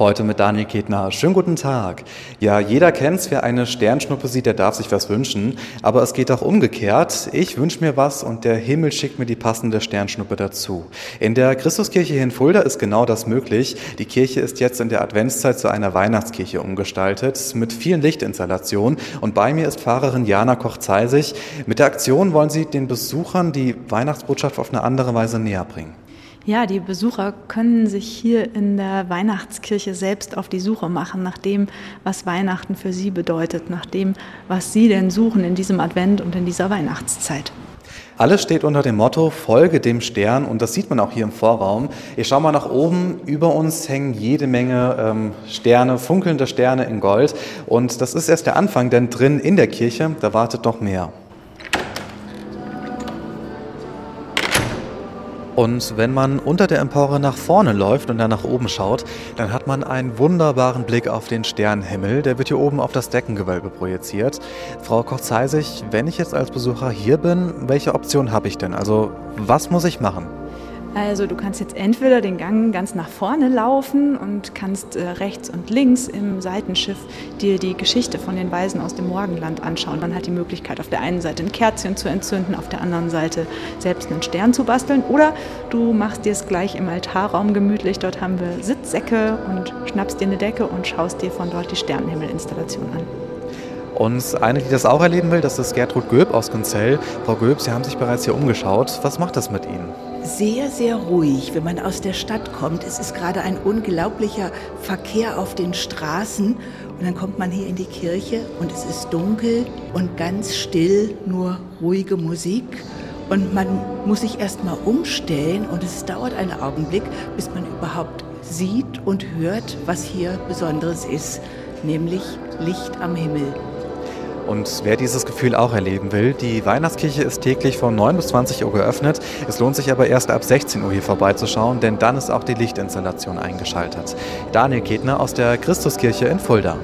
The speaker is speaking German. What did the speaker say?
Heute mit Daniel Ketner. Schönen guten Tag. Ja, jeder kennt's, wer eine Sternschnuppe sieht, der darf sich was wünschen. Aber es geht auch umgekehrt. Ich wünsche mir was und der Himmel schickt mir die passende Sternschnuppe dazu. In der Christuskirche hier in Fulda ist genau das möglich. Die Kirche ist jetzt in der Adventszeit zu einer Weihnachtskirche umgestaltet mit vielen Lichtinstallationen. Und bei mir ist Pfarrerin Jana Koch-Zeisig. Mit der Aktion wollen Sie den Besuchern die Weihnachtsbotschaft auf eine andere Weise näher bringen. Ja, die Besucher können sich hier in der Weihnachtskirche selbst auf die Suche machen nach dem, was Weihnachten für sie bedeutet, nach dem, was sie denn suchen in diesem Advent und in dieser Weihnachtszeit. Alles steht unter dem Motto Folge dem Stern und das sieht man auch hier im Vorraum. Ich schaue mal nach oben, über uns hängen jede Menge ähm, Sterne, funkelnde Sterne in Gold und das ist erst der Anfang, denn drin in der Kirche, da wartet noch mehr. Und wenn man unter der Empore nach vorne läuft und dann nach oben schaut, dann hat man einen wunderbaren Blick auf den Sternenhimmel. Der wird hier oben auf das Deckengewölbe projiziert. Frau Koch-Zeisig, wenn ich jetzt als Besucher hier bin, welche Option habe ich denn? Also was muss ich machen? Also du kannst jetzt entweder den Gang ganz nach vorne laufen und kannst äh, rechts und links im Seitenschiff dir die Geschichte von den Weisen aus dem Morgenland anschauen. Man hat die Möglichkeit, auf der einen Seite ein Kerzchen zu entzünden, auf der anderen Seite selbst einen Stern zu basteln. Oder du machst dir es gleich im Altarraum gemütlich. Dort haben wir Sitzsäcke und schnappst dir eine Decke und schaust dir von dort die Sternenhimmelinstallation an. Und eine, die das auch erleben will, das ist Gertrud Göb aus Gonzell. Frau Göb, Sie haben sich bereits hier umgeschaut. Was macht das mit Ihnen? Sehr, sehr ruhig, wenn man aus der Stadt kommt. Es ist gerade ein unglaublicher Verkehr auf den Straßen. Und dann kommt man hier in die Kirche und es ist dunkel und ganz still, nur ruhige Musik. Und man muss sich erst mal umstellen und es dauert einen Augenblick, bis man überhaupt sieht und hört, was hier Besonderes ist, nämlich Licht am Himmel. Und wer dieses Gefühl auch erleben will, die Weihnachtskirche ist täglich von 9 bis 20 Uhr geöffnet. Es lohnt sich aber erst ab 16 Uhr hier vorbeizuschauen, denn dann ist auch die Lichtinstallation eingeschaltet. Daniel Ketner aus der Christuskirche in Fulda.